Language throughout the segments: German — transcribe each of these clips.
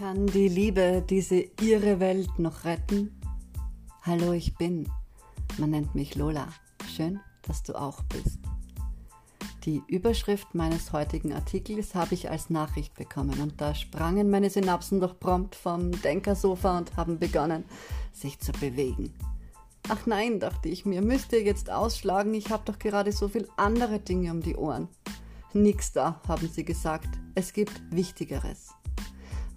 Kann die Liebe diese irre Welt noch retten? Hallo, ich bin. Man nennt mich Lola. Schön, dass du auch bist. Die Überschrift meines heutigen Artikels habe ich als Nachricht bekommen und da sprangen meine Synapsen doch prompt vom Denkersofa und haben begonnen, sich zu bewegen. Ach nein, dachte ich mir, müsst ihr jetzt ausschlagen, ich habe doch gerade so viel andere Dinge um die Ohren. Nix da, haben sie gesagt, es gibt Wichtigeres.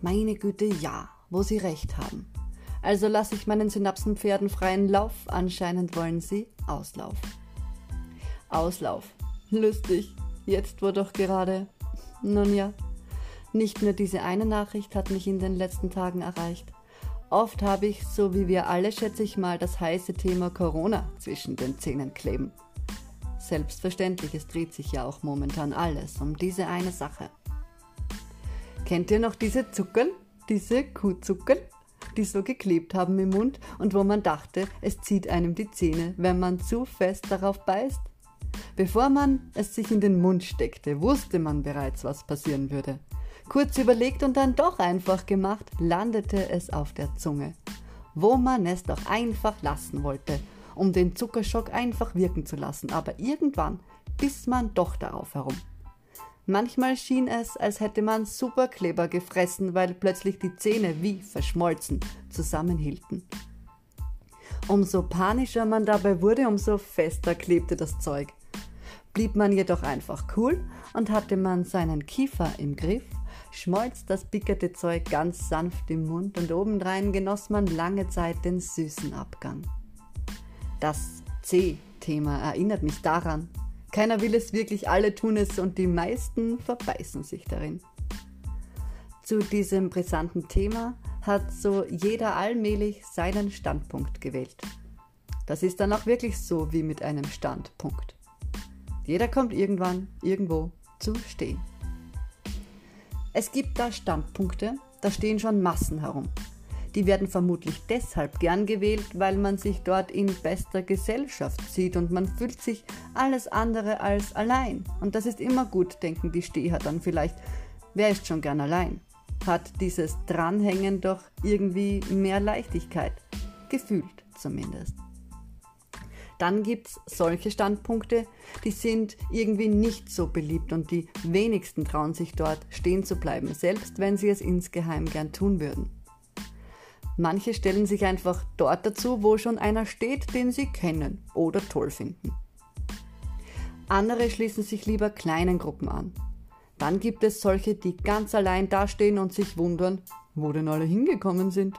Meine Güte, ja, wo Sie recht haben. Also lasse ich meinen Synapsenpferden freien Lauf, anscheinend wollen sie Auslauf. Auslauf. Lustig. Jetzt wo doch gerade. Nun ja. Nicht nur diese eine Nachricht hat mich in den letzten Tagen erreicht. Oft habe ich, so wie wir alle, schätze ich mal, das heiße Thema Corona zwischen den Zähnen kleben. Selbstverständlich, es dreht sich ja auch momentan alles um diese eine Sache. Kennt ihr noch diese Zuckerl? Diese Kuhzuckerl? Die so geklebt haben im Mund und wo man dachte, es zieht einem die Zähne, wenn man zu fest darauf beißt? Bevor man es sich in den Mund steckte, wusste man bereits, was passieren würde. Kurz überlegt und dann doch einfach gemacht, landete es auf der Zunge, wo man es doch einfach lassen wollte, um den Zuckerschock einfach wirken zu lassen, aber irgendwann biss man doch darauf herum. Manchmal schien es, als hätte man Superkleber gefressen, weil plötzlich die Zähne wie verschmolzen zusammenhielten. Umso panischer man dabei wurde, umso fester klebte das Zeug. Blieb man jedoch einfach cool und hatte man seinen Kiefer im Griff, schmolz das pickerte Zeug ganz sanft im Mund und obendrein genoss man lange Zeit den süßen Abgang. Das C-Thema erinnert mich daran, keiner will es wirklich, alle tun es und die meisten verbeißen sich darin. Zu diesem brisanten Thema hat so jeder allmählich seinen Standpunkt gewählt. Das ist dann auch wirklich so wie mit einem Standpunkt. Jeder kommt irgendwann irgendwo zu stehen. Es gibt da Standpunkte, da stehen schon Massen herum. Die werden vermutlich deshalb gern gewählt, weil man sich dort in bester Gesellschaft sieht und man fühlt sich alles andere als allein. Und das ist immer gut, denken die Steher dann vielleicht. Wer ist schon gern allein? Hat dieses Dranhängen doch irgendwie mehr Leichtigkeit. Gefühlt zumindest. Dann gibt es solche Standpunkte, die sind irgendwie nicht so beliebt und die wenigsten trauen sich dort stehen zu bleiben, selbst wenn sie es insgeheim gern tun würden. Manche stellen sich einfach dort dazu, wo schon einer steht, den sie kennen oder toll finden. Andere schließen sich lieber kleinen Gruppen an. Dann gibt es solche, die ganz allein dastehen und sich wundern, wo denn alle hingekommen sind.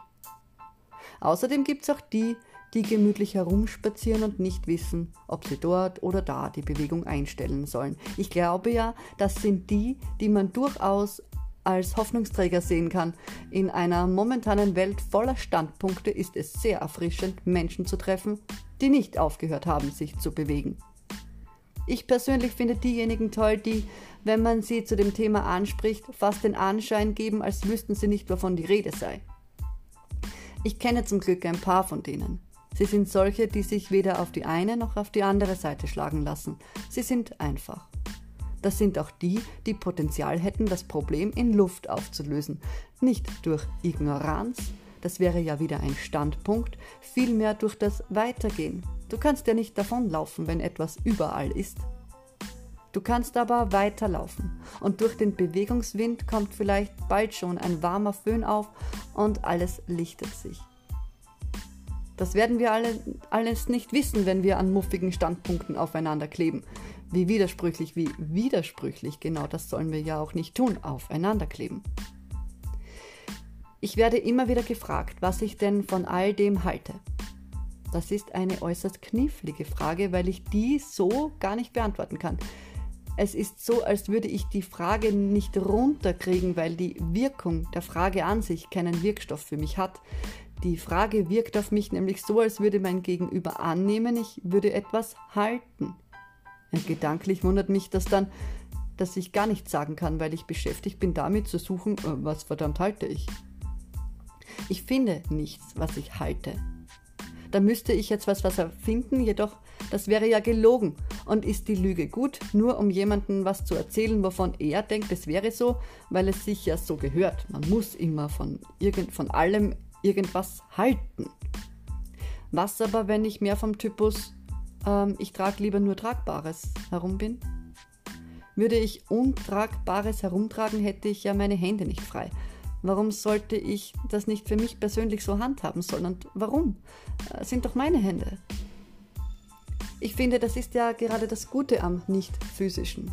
Außerdem gibt es auch die, die gemütlich herumspazieren und nicht wissen, ob sie dort oder da die Bewegung einstellen sollen. Ich glaube ja, das sind die, die man durchaus als Hoffnungsträger sehen kann. In einer momentanen Welt voller Standpunkte ist es sehr erfrischend, Menschen zu treffen, die nicht aufgehört haben, sich zu bewegen. Ich persönlich finde diejenigen toll, die, wenn man sie zu dem Thema anspricht, fast den Anschein geben, als wüssten sie nicht, wovon die Rede sei. Ich kenne zum Glück ein paar von denen. Sie sind solche, die sich weder auf die eine noch auf die andere Seite schlagen lassen. Sie sind einfach. Das sind auch die, die Potenzial hätten, das Problem in Luft aufzulösen. Nicht durch Ignoranz, das wäre ja wieder ein Standpunkt, vielmehr durch das Weitergehen. Du kannst ja nicht davonlaufen, wenn etwas überall ist. Du kannst aber weiterlaufen und durch den Bewegungswind kommt vielleicht bald schon ein warmer Föhn auf und alles lichtet sich. Das werden wir alle, alles nicht wissen, wenn wir an muffigen Standpunkten aufeinander kleben. Wie widersprüchlich, wie widersprüchlich, genau das sollen wir ja auch nicht tun, aufeinander kleben. Ich werde immer wieder gefragt, was ich denn von all dem halte. Das ist eine äußerst knifflige Frage, weil ich die so gar nicht beantworten kann. Es ist so, als würde ich die Frage nicht runterkriegen, weil die Wirkung der Frage an sich keinen Wirkstoff für mich hat. Die Frage wirkt auf mich nämlich so, als würde mein Gegenüber annehmen, ich würde etwas halten. Und gedanklich wundert mich das dann, dass ich gar nichts sagen kann, weil ich beschäftigt bin damit zu suchen, äh, was verdammt halte ich. Ich finde nichts, was ich halte. Da müsste ich jetzt was, was erfinden, jedoch das wäre ja gelogen. Und ist die Lüge gut, nur um jemandem was zu erzählen, wovon er denkt, es wäre so, weil es sich ja so gehört. Man muss immer von, irgend, von allem irgendwas halten. Was aber, wenn ich mehr vom Typus, ähm, ich trage lieber nur Tragbares herum bin? Würde ich Untragbares herumtragen, hätte ich ja meine Hände nicht frei. Warum sollte ich das nicht für mich persönlich so handhaben sollen? Und warum? Das äh, sind doch meine Hände. Ich finde, das ist ja gerade das Gute am Nicht-Physischen.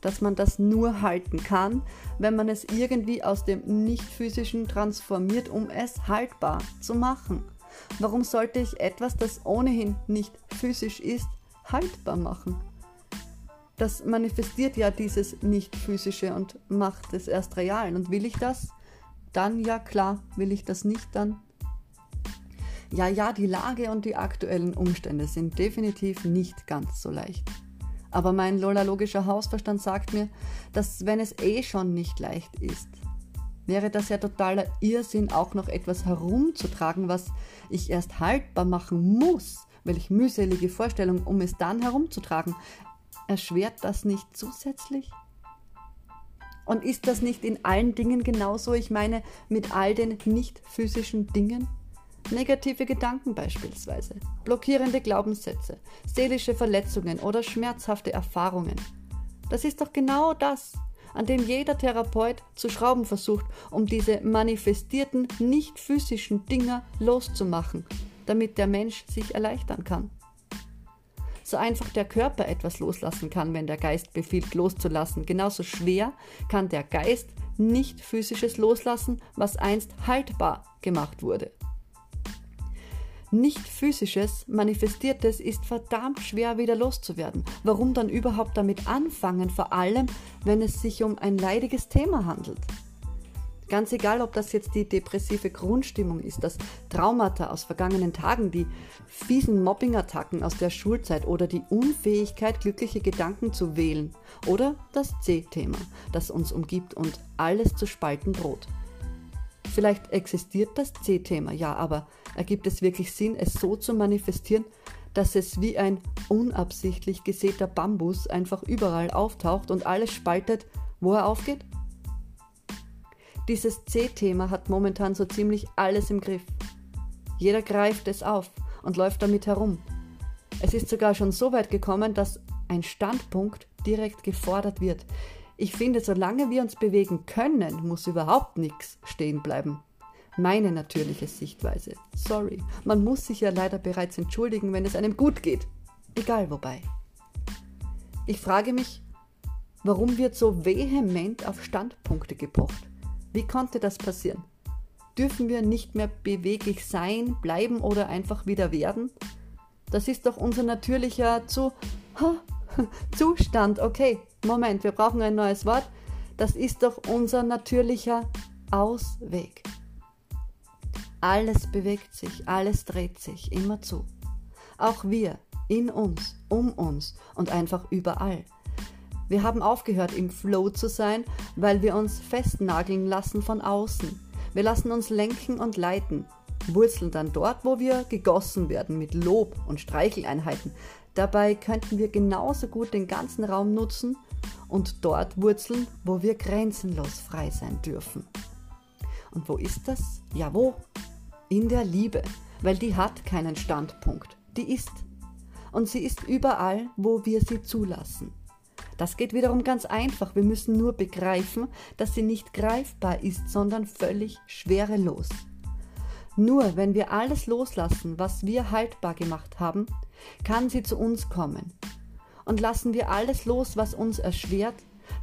Dass man das nur halten kann, wenn man es irgendwie aus dem Nicht-Physischen transformiert, um es haltbar zu machen. Warum sollte ich etwas, das ohnehin nicht physisch ist, haltbar machen? Das manifestiert ja dieses Nicht-Physische und macht es erst real. Und will ich das? Dann ja klar. Will ich das nicht, dann ja, ja, die Lage und die aktuellen Umstände sind definitiv nicht ganz so leicht. Aber mein lolalogischer Hausverstand sagt mir, dass wenn es eh schon nicht leicht ist, wäre das ja totaler Irrsinn, auch noch etwas herumzutragen, was ich erst haltbar machen muss, welch mühselige Vorstellung, um es dann herumzutragen. Erschwert das nicht zusätzlich? Und ist das nicht in allen Dingen genauso? Ich meine, mit all den nicht physischen Dingen? Negative Gedanken beispielsweise, blockierende Glaubenssätze, seelische Verletzungen oder schmerzhafte Erfahrungen. Das ist doch genau das, an dem jeder Therapeut zu schrauben versucht, um diese manifestierten, nicht physischen Dinger loszumachen, damit der Mensch sich erleichtern kann. So einfach der Körper etwas loslassen kann, wenn der Geist befiehlt loszulassen, genauso schwer kann der Geist nicht physisches loslassen, was einst haltbar gemacht wurde. Nicht physisches, manifestiertes ist verdammt schwer wieder loszuwerden. Warum dann überhaupt damit anfangen, vor allem wenn es sich um ein leidiges Thema handelt? Ganz egal, ob das jetzt die depressive Grundstimmung ist, das Traumata aus vergangenen Tagen, die fiesen Mobbingattacken aus der Schulzeit oder die Unfähigkeit, glückliche Gedanken zu wählen oder das C-Thema, das uns umgibt und alles zu spalten droht. Vielleicht existiert das C-Thema, ja, aber ergibt es wirklich Sinn, es so zu manifestieren, dass es wie ein unabsichtlich gesäter Bambus einfach überall auftaucht und alles spaltet, wo er aufgeht? Dieses C-Thema hat momentan so ziemlich alles im Griff. Jeder greift es auf und läuft damit herum. Es ist sogar schon so weit gekommen, dass ein Standpunkt direkt gefordert wird. Ich finde, solange wir uns bewegen können, muss überhaupt nichts stehen bleiben. Meine natürliche Sichtweise. Sorry, man muss sich ja leider bereits entschuldigen, wenn es einem gut geht. Egal wobei. Ich frage mich, warum wird so vehement auf Standpunkte gepocht? Wie konnte das passieren? Dürfen wir nicht mehr beweglich sein, bleiben oder einfach wieder werden? Das ist doch unser natürlicher zu Zustand. Okay, Moment, wir brauchen ein neues Wort. Das ist doch unser natürlicher Ausweg. Alles bewegt sich, alles dreht sich immer zu. Auch wir, in uns, um uns und einfach überall. Wir haben aufgehört, im Flow zu sein, weil wir uns festnageln lassen von außen. Wir lassen uns lenken und leiten, wurzeln dann dort, wo wir gegossen werden mit Lob und Streicheleinheiten. Dabei könnten wir genauso gut den ganzen Raum nutzen und dort wurzeln, wo wir grenzenlos frei sein dürfen. Und wo ist das? Ja, wo? In der Liebe, weil die hat keinen Standpunkt, die ist. Und sie ist überall, wo wir sie zulassen. Das geht wiederum ganz einfach. Wir müssen nur begreifen, dass sie nicht greifbar ist, sondern völlig schwerelos. Nur wenn wir alles loslassen, was wir haltbar gemacht haben, kann sie zu uns kommen. Und lassen wir alles los, was uns erschwert,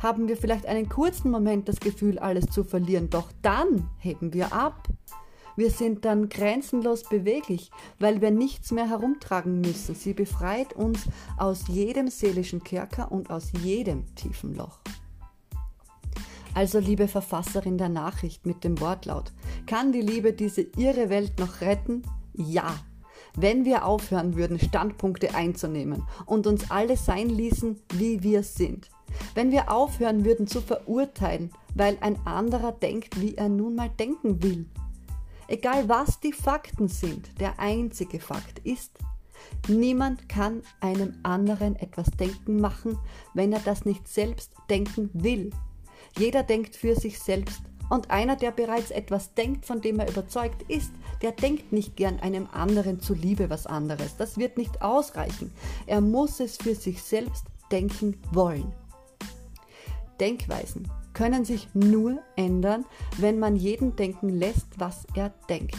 haben wir vielleicht einen kurzen Moment das Gefühl, alles zu verlieren, doch dann heben wir ab. Wir sind dann grenzenlos beweglich, weil wir nichts mehr herumtragen müssen. Sie befreit uns aus jedem seelischen Kerker und aus jedem tiefen Loch. Also, liebe Verfasserin der Nachricht mit dem Wortlaut, kann die Liebe diese irre Welt noch retten? Ja, wenn wir aufhören würden, Standpunkte einzunehmen und uns alle sein ließen, wie wir sind. Wenn wir aufhören würden zu verurteilen, weil ein anderer denkt, wie er nun mal denken will. Egal was die Fakten sind, der einzige Fakt ist, niemand kann einem anderen etwas denken machen, wenn er das nicht selbst denken will. Jeder denkt für sich selbst und einer, der bereits etwas denkt, von dem er überzeugt ist, der denkt nicht gern einem anderen zuliebe was anderes. Das wird nicht ausreichen. Er muss es für sich selbst denken wollen. Denkweisen können sich nur ändern, wenn man jeden denken lässt, was er denkt.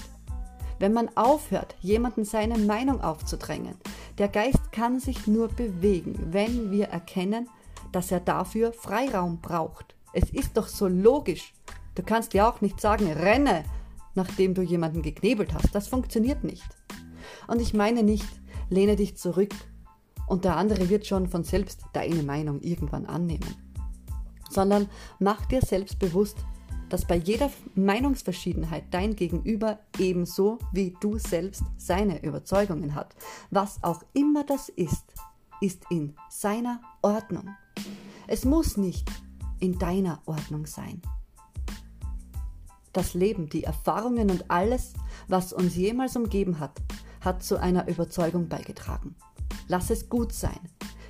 Wenn man aufhört, jemanden seine Meinung aufzudrängen. Der Geist kann sich nur bewegen, wenn wir erkennen, dass er dafür Freiraum braucht. Es ist doch so logisch. Du kannst ja auch nicht sagen, renne, nachdem du jemanden geknebelt hast. Das funktioniert nicht. Und ich meine nicht, lehne dich zurück und der andere wird schon von selbst deine Meinung irgendwann annehmen. Sondern mach dir selbst bewusst, dass bei jeder Meinungsverschiedenheit dein Gegenüber ebenso wie du selbst seine Überzeugungen hat. Was auch immer das ist, ist in seiner Ordnung. Es muss nicht in deiner Ordnung sein. Das Leben, die Erfahrungen und alles, was uns jemals umgeben hat, hat zu einer Überzeugung beigetragen. Lass es gut sein.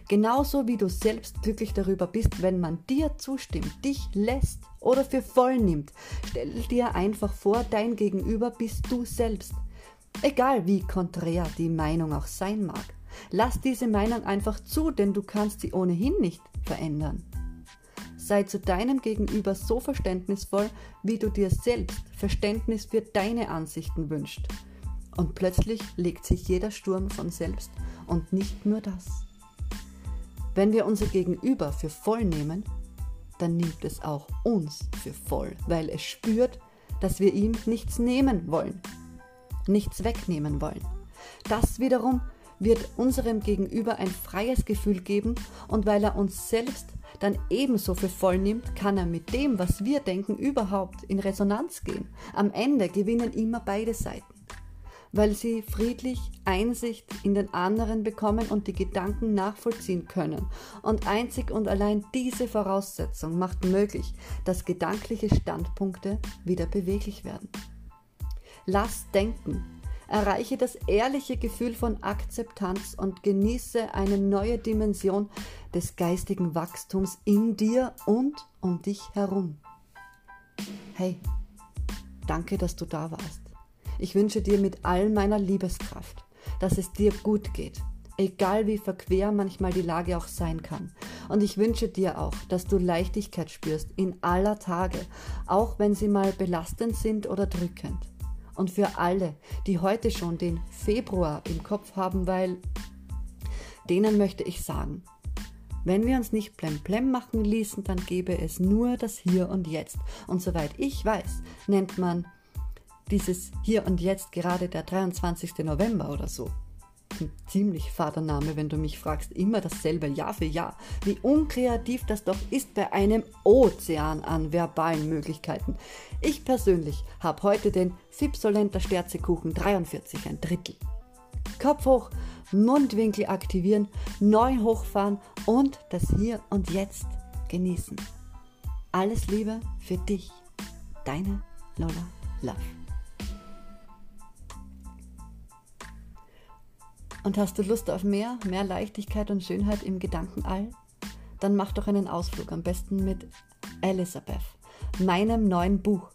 Genauso wie du selbst glücklich darüber bist, wenn man dir zustimmt, dich lässt oder für voll nimmt. Stell dir einfach vor, dein Gegenüber bist du selbst. Egal wie konträr die Meinung auch sein mag. Lass diese Meinung einfach zu, denn du kannst sie ohnehin nicht verändern. Sei zu deinem Gegenüber so verständnisvoll, wie du dir selbst Verständnis für deine Ansichten wünschst. Und plötzlich legt sich jeder Sturm von selbst und nicht nur das. Wenn wir unser Gegenüber für voll nehmen, dann nimmt es auch uns für voll, weil es spürt, dass wir ihm nichts nehmen wollen, nichts wegnehmen wollen. Das wiederum wird unserem Gegenüber ein freies Gefühl geben und weil er uns selbst dann ebenso für voll nimmt, kann er mit dem, was wir denken, überhaupt in Resonanz gehen. Am Ende gewinnen immer beide Seiten weil sie friedlich Einsicht in den anderen bekommen und die Gedanken nachvollziehen können. Und einzig und allein diese Voraussetzung macht möglich, dass gedankliche Standpunkte wieder beweglich werden. Lass denken, erreiche das ehrliche Gefühl von Akzeptanz und genieße eine neue Dimension des geistigen Wachstums in dir und um dich herum. Hey, danke, dass du da warst. Ich wünsche dir mit all meiner Liebeskraft, dass es dir gut geht, egal wie verquer manchmal die Lage auch sein kann. Und ich wünsche dir auch, dass du Leichtigkeit spürst in aller Tage, auch wenn sie mal belastend sind oder drückend. Und für alle, die heute schon den Februar im Kopf haben, weil denen möchte ich sagen, wenn wir uns nicht plemplem machen ließen, dann gäbe es nur das Hier und Jetzt. Und soweit ich weiß, nennt man dieses Hier und Jetzt gerade der 23. November oder so. Ein ziemlich fader Name, wenn du mich fragst, immer dasselbe Jahr für Jahr. Wie unkreativ das doch ist bei einem Ozean an verbalen Möglichkeiten. Ich persönlich habe heute den Fipsolenter Sterzekuchen 43, ein Drittel. Kopf hoch, Mundwinkel aktivieren, neu hochfahren und das Hier und Jetzt genießen. Alles Liebe für dich, deine Lola Love. Und hast du Lust auf mehr, mehr Leichtigkeit und Schönheit im Gedankenall? Dann mach doch einen Ausflug, am besten mit Elizabeth, meinem neuen Buch.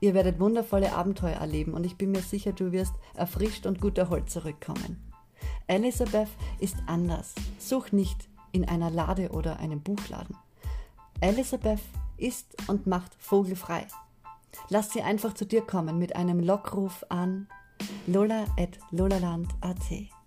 Ihr werdet wundervolle Abenteuer erleben und ich bin mir sicher, du wirst erfrischt und gut erholt zurückkommen. Elizabeth ist anders. Such nicht in einer Lade oder einem Buchladen. Elizabeth ist und macht vogelfrei. Lass sie einfach zu dir kommen mit einem Lockruf an lola at lolaland.at.